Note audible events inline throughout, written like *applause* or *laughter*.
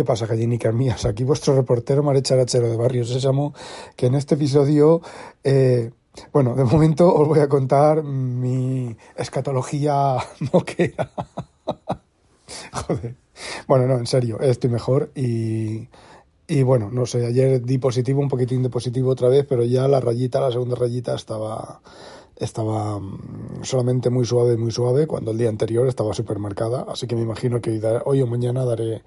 ¿Qué pasa, gallinicas mías? Aquí vuestro reportero Marecharachero de Barrio Sésamo, que en este episodio, eh, bueno, de momento os voy a contar mi escatología *laughs* moquera. *laughs* Joder. Bueno, no, en serio, estoy mejor y, y bueno, no sé, ayer di positivo, un poquitín de positivo otra vez, pero ya la rayita, la segunda rayita estaba estaba mm, solamente muy suave, muy suave, cuando el día anterior estaba súper marcada, así que me imagino que hoy o mañana daré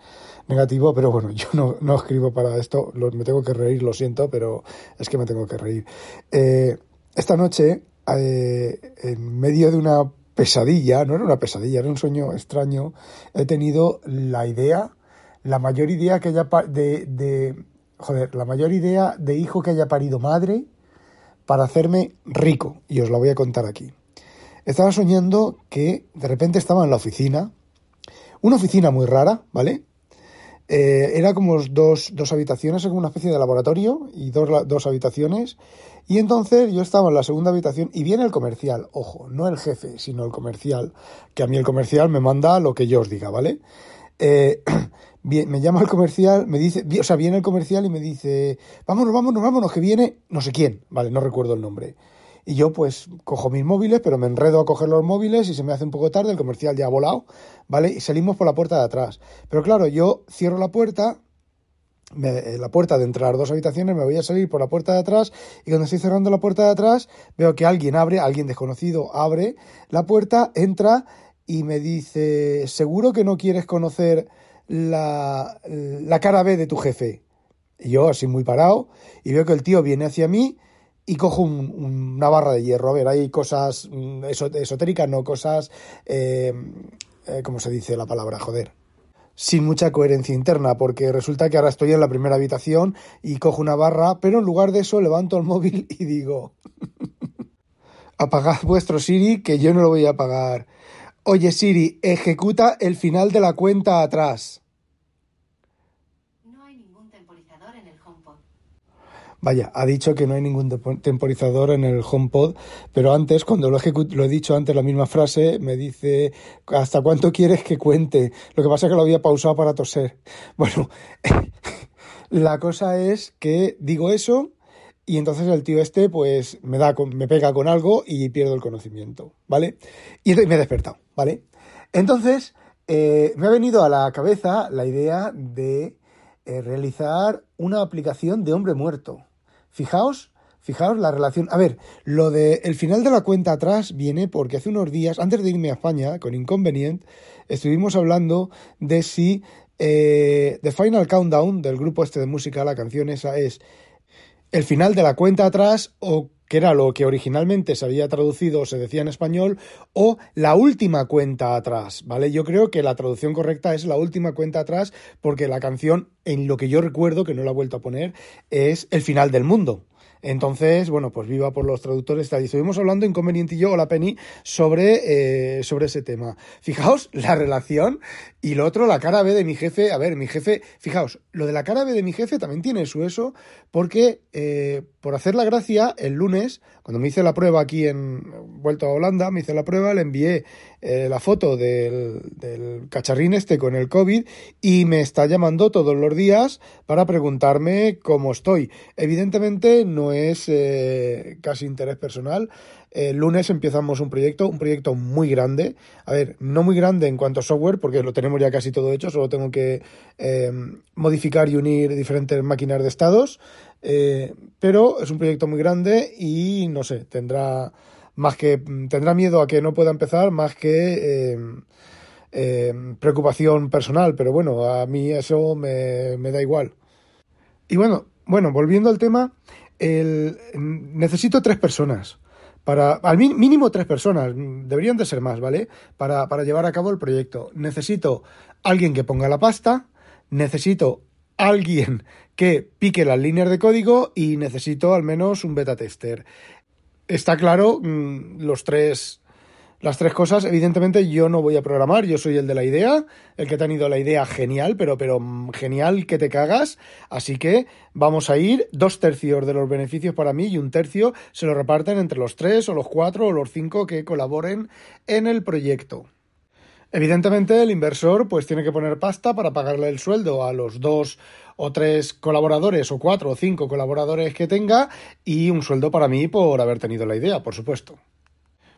negativo, pero bueno, *laughs* yo no, escribo para esto, me tengo que reír, lo siento, pero es que me tengo que reír. Eh, esta noche, eh, en medio de una pesadilla, no era una pesadilla, era un sueño extraño, he tenido la idea, la mayor idea que haya de, de joder, la mayor idea de hijo que haya parido madre, para hacerme rico, y os la voy a contar aquí. Estaba soñando que de repente estaba en la oficina, una oficina muy rara, ¿vale? Eh, era como dos, dos habitaciones, como una especie de laboratorio y dos, dos habitaciones. Y entonces yo estaba en la segunda habitación y viene el comercial, ojo, no el jefe, sino el comercial, que a mí el comercial me manda lo que yo os diga, ¿vale? Eh, *clears throat* me llama el comercial, me dice, o sea, viene el comercial y me dice, vámonos, vámonos, vámonos, que viene no sé quién, vale, no recuerdo el nombre. Y yo pues cojo mis móviles, pero me enredo a coger los móviles y se me hace un poco tarde, el comercial ya ha volado, ¿vale? Y salimos por la puerta de atrás. Pero claro, yo cierro la puerta, me, la puerta de entre las dos habitaciones, me voy a salir por la puerta de atrás y cuando estoy cerrando la puerta de atrás veo que alguien abre, alguien desconocido abre la puerta, entra y me dice, ¿seguro que no quieres conocer la, la cara B de tu jefe. Y yo así muy parado y veo que el tío viene hacia mí y cojo una barra de hierro. A ver, hay cosas mm, esotéricas, no cosas, eh, eh, ¿cómo se dice la palabra? Joder. Sin mucha coherencia interna, porque resulta que ahora estoy en la primera habitación y cojo una barra, pero en lugar de eso levanto el móvil y digo, *laughs* apagad vuestro Siri, que yo no lo voy a apagar. Oye Siri, ejecuta el final de la cuenta atrás. No hay ningún temporizador en el HomePod. Vaya, ha dicho que no hay ningún temporizador en el HomePod, pero antes, cuando lo, lo he dicho antes la misma frase, me dice, ¿hasta cuánto quieres que cuente? Lo que pasa es que lo había pausado para toser. Bueno, *laughs* la cosa es que digo eso y entonces el tío este, pues, me da, me pega con algo y pierdo el conocimiento, ¿vale? Y me he despertado, ¿vale? Entonces, eh, me ha venido a la cabeza la idea de eh, realizar una aplicación de hombre muerto. Fijaos, fijaos la relación. A ver, lo de el final de la cuenta atrás viene porque hace unos días, antes de irme a España, con Inconvenient, estuvimos hablando de si eh, The Final Countdown del grupo este de música, la canción esa es el final de la cuenta atrás o que era lo que originalmente se había traducido o se decía en español, o la última cuenta atrás, ¿vale? Yo creo que la traducción correcta es la última cuenta atrás, porque la canción, en lo que yo recuerdo, que no la he vuelto a poner, es el final del mundo. Entonces, bueno, pues viva por los traductores. Y estuvimos hablando, Inconveniente y yo, la Penny, sobre, eh, sobre ese tema. Fijaos la relación y lo otro, la cara B de mi jefe. A ver, mi jefe, fijaos, lo de la cara B de mi jefe también tiene su eso, porque eh, por hacer la gracia, el lunes, cuando me hice la prueba aquí en vuelto a Holanda, me hice la prueba, le envié eh, la foto del, del cacharrín este con el COVID y me está llamando todos los días para preguntarme cómo estoy. Evidentemente no es eh, casi interés personal. El lunes empezamos un proyecto, un proyecto muy grande. A ver, no muy grande en cuanto a software, porque lo tenemos ya casi todo hecho, solo tengo que eh, modificar y unir diferentes máquinas de estados. Eh, pero es un proyecto muy grande y no sé, tendrá más que tendrá miedo a que no pueda empezar más que preocupación personal, pero bueno, a mí eso me, me da igual. Y bueno, bueno, volviendo al tema, el, necesito tres personas. Para, al mínimo tres personas, deberían de ser más, ¿vale? Para, para llevar a cabo el proyecto. Necesito alguien que ponga la pasta, necesito alguien que pique las líneas de código y necesito al menos un beta tester. Está claro, mm, los tres las tres cosas, evidentemente yo no voy a programar, yo soy el de la idea, el que ha tenido la idea genial, pero, pero genial que te cagas, así que vamos a ir dos tercios de los beneficios para mí y un tercio se lo reparten entre los tres o los cuatro o los cinco que colaboren en el proyecto. Evidentemente, el inversor pues tiene que poner pasta para pagarle el sueldo a los dos o tres colaboradores o cuatro o cinco colaboradores que tenga y un sueldo para mí por haber tenido la idea, por supuesto.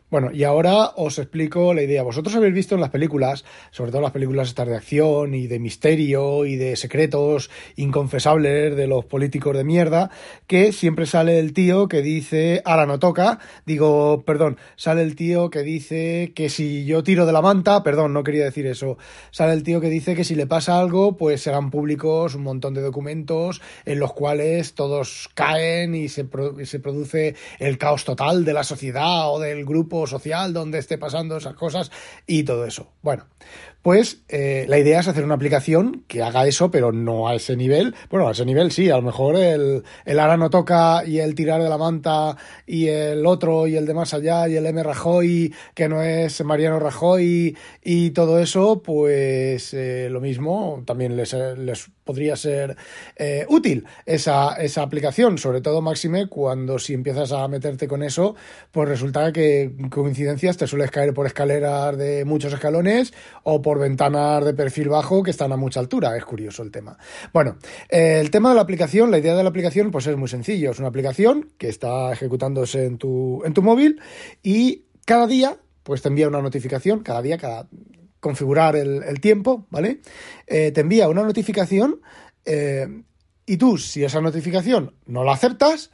Bueno, y ahora os explico la idea. Vosotros habéis visto en las películas, sobre todo las películas estas de acción y de misterio y de secretos inconfesables de los políticos de mierda, que siempre sale el tío que dice, ahora no toca, digo, perdón, sale el tío que dice que si yo tiro de la manta, perdón, no quería decir eso, sale el tío que dice que si le pasa algo, pues serán públicos un montón de documentos en los cuales todos caen y se, y se produce el caos total de la sociedad o del grupo social donde esté pasando esas cosas y todo eso. Bueno, pues eh, la idea es hacer una aplicación que haga eso, pero no a ese nivel. Bueno, a ese nivel sí, a lo mejor el, el ara no toca y el tirar de la manta y el otro y el de más allá y el M Rajoy, que no es Mariano Rajoy y todo eso, pues eh, lo mismo, también les, les podría ser eh, útil esa, esa aplicación, sobre todo máxime cuando si empiezas a meterte con eso, pues resulta que coincidencias te sueles caer por escaleras de muchos escalones o por ventanas de perfil bajo que están a mucha altura. Es curioso el tema. Bueno, eh, el tema de la aplicación, la idea de la aplicación, pues es muy sencillo. Es una aplicación que está ejecutándose en tu, en tu móvil y cada día pues te envía una notificación, cada día, cada configurar el, tiempo, ¿vale? Eh, te envía una notificación eh, y tú, si esa notificación no la aceptas,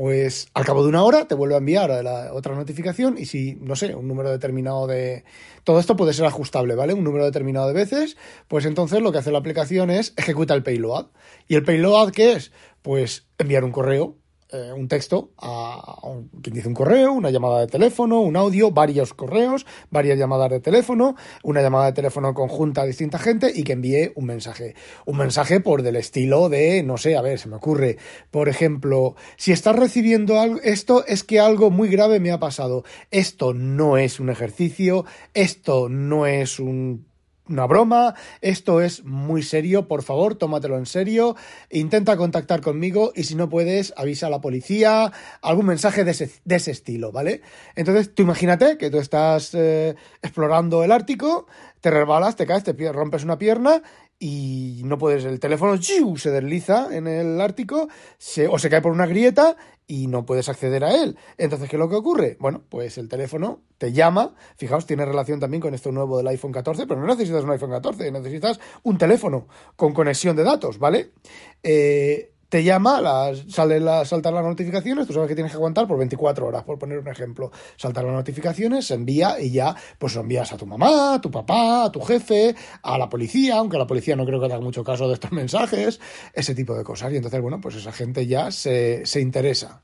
pues al cabo de una hora te vuelve a enviar la otra notificación y si, no sé, un número determinado de... Todo esto puede ser ajustable, ¿vale? Un número determinado de veces, pues entonces lo que hace la aplicación es ejecuta el payload. ¿Y el payload qué es? Pues enviar un correo eh, un texto a, quien dice un correo, una llamada de teléfono, un audio, varios correos, varias llamadas de teléfono, una llamada de teléfono conjunta a distinta gente y que envíe un mensaje. Un mensaje por del estilo de, no sé, a ver, se me ocurre, por ejemplo, si estás recibiendo algo, esto es que algo muy grave me ha pasado. Esto no es un ejercicio, esto no es un una broma, esto es muy serio, por favor, tómatelo en serio, intenta contactar conmigo y si no puedes, avisa a la policía, algún mensaje de ese, estilo, ¿vale? Entonces, tú imagínate que tú estás eh, explorando el Ártico, te resbalas, te caes, te rompes una pierna y no puedes, el teléfono se desliza en el Ártico o se cae por una grieta y no puedes acceder a él. Entonces, ¿qué es lo que ocurre? Bueno, pues el teléfono te llama, fijaos, tiene relación también con esto nuevo del iPhone 14, pero no necesitas un iPhone 14, necesitas un teléfono con conexión de datos, ¿vale? Eh, te llama, sale la, saltar las notificaciones, tú sabes que tienes que aguantar por 24 horas, por poner un ejemplo. Saltar las notificaciones, se envía y ya, pues lo envías a tu mamá, a tu papá, a tu jefe, a la policía, aunque la policía no creo que haga mucho caso de estos *laughs* mensajes, ese tipo de cosas. Y entonces, bueno, pues esa gente ya se, se interesa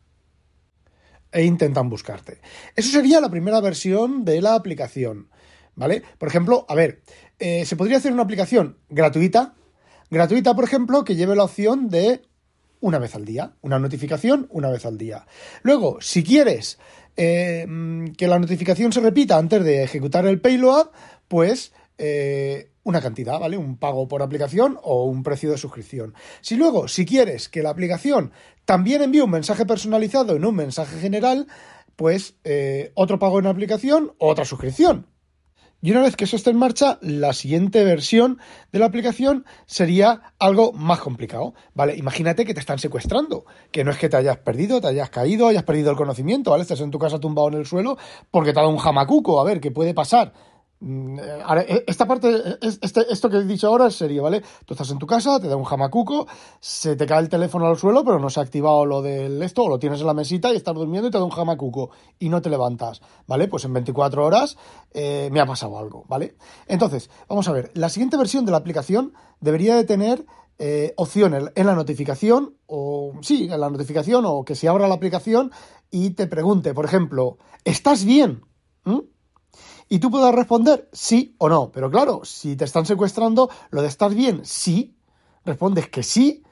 e intentan buscarte. Eso sería la primera versión de la aplicación, ¿vale? Por ejemplo, a ver, eh, se podría hacer una aplicación gratuita, gratuita, por ejemplo, que lleve la opción de una vez al día, una notificación una vez al día. Luego, si quieres eh, que la notificación se repita antes de ejecutar el payload, pues eh, una cantidad, ¿vale? Un pago por aplicación o un precio de suscripción. Si luego, si quieres que la aplicación también envíe un mensaje personalizado en un mensaje general, pues eh, otro pago en aplicación o otra suscripción. Y una vez que eso esté en marcha, la siguiente versión de la aplicación sería algo más complicado. ¿Vale? Imagínate que te están secuestrando, que no es que te hayas perdido, te hayas caído, hayas perdido el conocimiento, ¿vale? Estás en tu casa tumbado en el suelo porque te ha dado un jamacuco. A ver, ¿qué puede pasar? Mm, eh, esta parte, este, esto que he dicho ahora es serio, ¿vale? Tú estás en tu casa, te da un jamacuco, se te cae el teléfono al suelo, pero no se ha activado lo del esto, o lo tienes en la mesita y estás durmiendo y te da un jamacuco y no te levantas, ¿vale? Pues en 24 horas eh, me ha pasado algo, ¿vale? Entonces, vamos a ver, la siguiente versión de la aplicación debería de tener eh, opciones en la notificación, o sí, en la notificación, o que se abra la aplicación y te pregunte, por ejemplo, ¿estás bien? Y tú puedas responder sí o no. Pero claro, si te están secuestrando, lo de estar bien, sí, respondes que sí,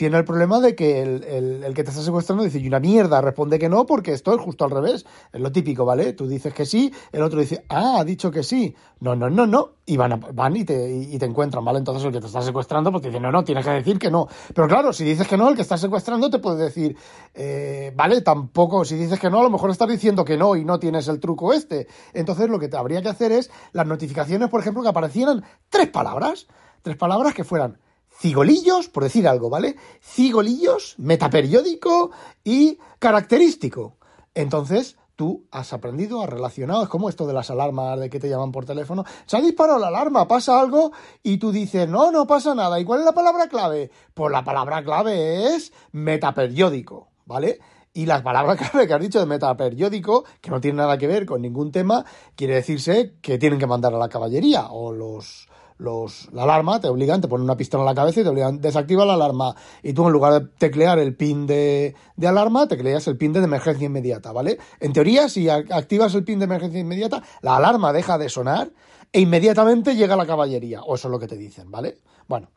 tiene el problema de que el, el- que te está secuestrando dice, y una mierda, responde que no, porque esto es justo al revés. Es lo típico, ¿vale? Tú dices que sí, el otro dice, ah, ha dicho que sí. No, no, no, no. Y van, van y, te, y te encuentran, ¿vale? Entonces el que te está secuestrando, pues te dice, no, no, tienes que decir que no. Pero claro, si dices que no, el que está secuestrando te puede decir, eh, vale, tampoco, si dices que no, a lo mejor estás diciendo que no y no tienes el truco este. Entonces lo que te habría que hacer es las notificaciones, por ejemplo, que aparecieran tres palabras. Tres palabras que fueran cigolillos, por decir algo, ¿vale? Cigolillos, metaperiódico y característico. Entonces, tú has aprendido, has relacionado, es como esto de las alarmas de que te llaman por teléfono. Se ha disparado la alarma, pasa algo y tú dices, no, no pasa nada. ¿Y cuál es la palabra clave? Pues la palabra clave es metaperiódico, ¿vale? Y la palabra *laughs* clave que has dicho de metaperiódico, que no tiene nada que ver con ningún tema, quiere decirse que tienen que mandar a la caballería o los, los, la alarma, te obligan, te ponen una pistola en la cabeza y te obligan, desactiva la alarma. Y tú en lugar de teclear el pin de, alarma, tecleas el pin de emergencia inmediata, ¿vale? En teoría, si activas el pin de emergencia inmediata, la alarma deja de sonar e inmediatamente llega la caballería, o eso es lo que te dicen, ¿vale? Bueno,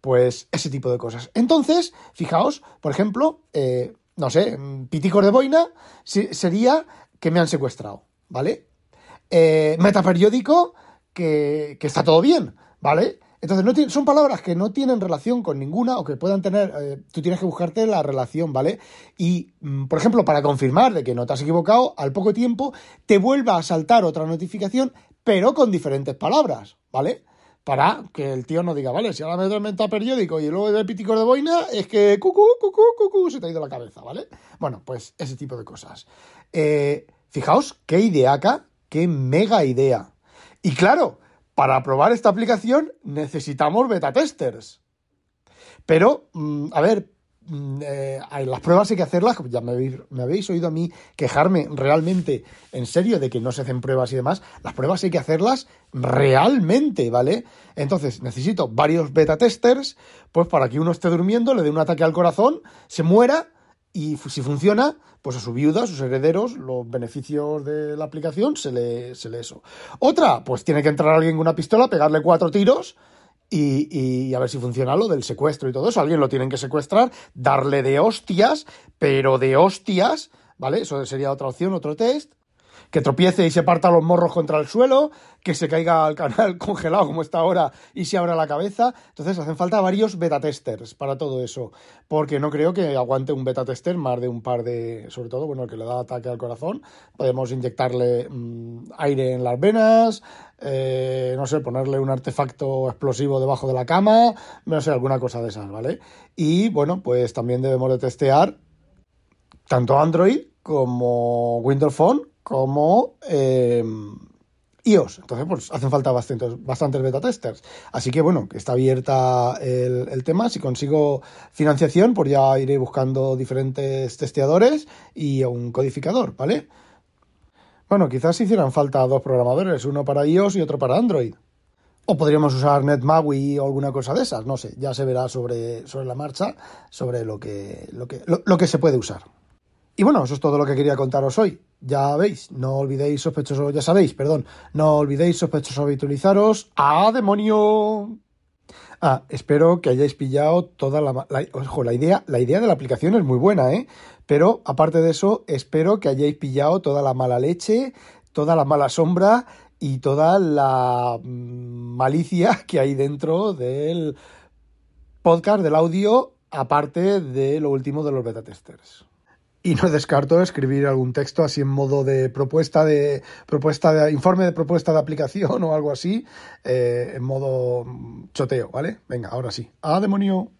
pues ese tipo de cosas. Entonces, fijaos, por ejemplo, eh, no sé, mm, piticos de boina sería que me han secuestrado, ¿vale? eh, metaperiódico que está todo bien, ¿vale? Entonces, no son palabras que no tienen relación con ninguna o que puedan tener, eh, tú tienes que buscarte la relación, ¿vale? Y, mm, por ejemplo, para confirmar de que no te has equivocado, al poco tiempo te vuelva a saltar otra notificación, pero con diferentes palabras, ¿vale? Para que el tío no diga, vale, si ahora me doy metaperiódico y luego de piticos de boina, es que cucú, cucú, cucú, se te ha ido la cabeza, ¿vale? Bueno, pues ese tipo de cosas. Eh, fijaos qué ideaca, qué mega idea. Y claro, para probar esta aplicación necesitamos beta testers. Pero, mm, a ver, mm, eh, las pruebas hay que hacerlas, ya me habéis oído a mí quejarme realmente, en serio, de que no se hacen pruebas y demás. Las pruebas hay que hacerlas realmente, ¿vale? Entonces, necesito varios beta testers, pues para que uno esté durmiendo, le dé un ataque al corazón, se muera y si funciona, pues a su viuda, a sus herederos, los beneficios de la aplicación se le, se le eso. Otra, pues tiene que entrar alguien con una pistola, pegarle cuatro tiros y, y a ver si funciona lo del secuestro y todo eso. Alguien lo tienen que secuestrar, darle de hostias, pero de hostias, ¿vale? Eso sería otra opción, otro test. Que tropiece y se parta los morros contra el suelo, que se caiga al canal *laughs* congelado como está ahora y se abra la cabeza. Entonces hacen falta varios beta testers para todo eso, porque no creo que aguante un beta tester más de un par de, sobre todo, bueno, el que le da ataque al corazón. Podemos inyectarle mm, aire en las venas, eh, no sé, ponerle un artefacto explosivo debajo de la cama, no sé, alguna cosa de esas, ¿vale? Y bueno, pues también debemos de testear tanto Android como Windows Phone como eh, iOS. Entonces, pues hacen falta bastantes, beta testers. Así que bueno, está abierta el, tema. Si consigo financiación, pues ya iré buscando diferentes testeadores y un codificador, ¿vale? Bueno, quizás hicieran falta dos programadores, uno para iOS y otro para Android. O podríamos usar NetMAUI o alguna cosa de esas, no sé, ya se verá sobre, sobre la marcha, sobre lo que, lo, que, lo que se puede usar. Y bueno, eso es todo lo que quería contaros hoy. Ya veis, no olvidéis sospechosos, ya sabéis, perdón, no olvidéis sospechosos habitualizaros. ¡Ah, demonio! Ah, espero que hayáis pillado toda la, la, ojo, la idea, la idea de la aplicación es muy buena, ¿eh? Pero aparte de eso, espero que hayáis pillado toda la mala leche, toda la mala sombra y toda la malicia que hay dentro del podcast, del audio, aparte de lo último de los beta testers. Y no descarto escribir algún texto así en modo de propuesta de propuesta de informe de propuesta de aplicación *laughs* o algo así, eh, en modo choteo, ¿vale? Venga, ahora sí. ¡Ah, demonio!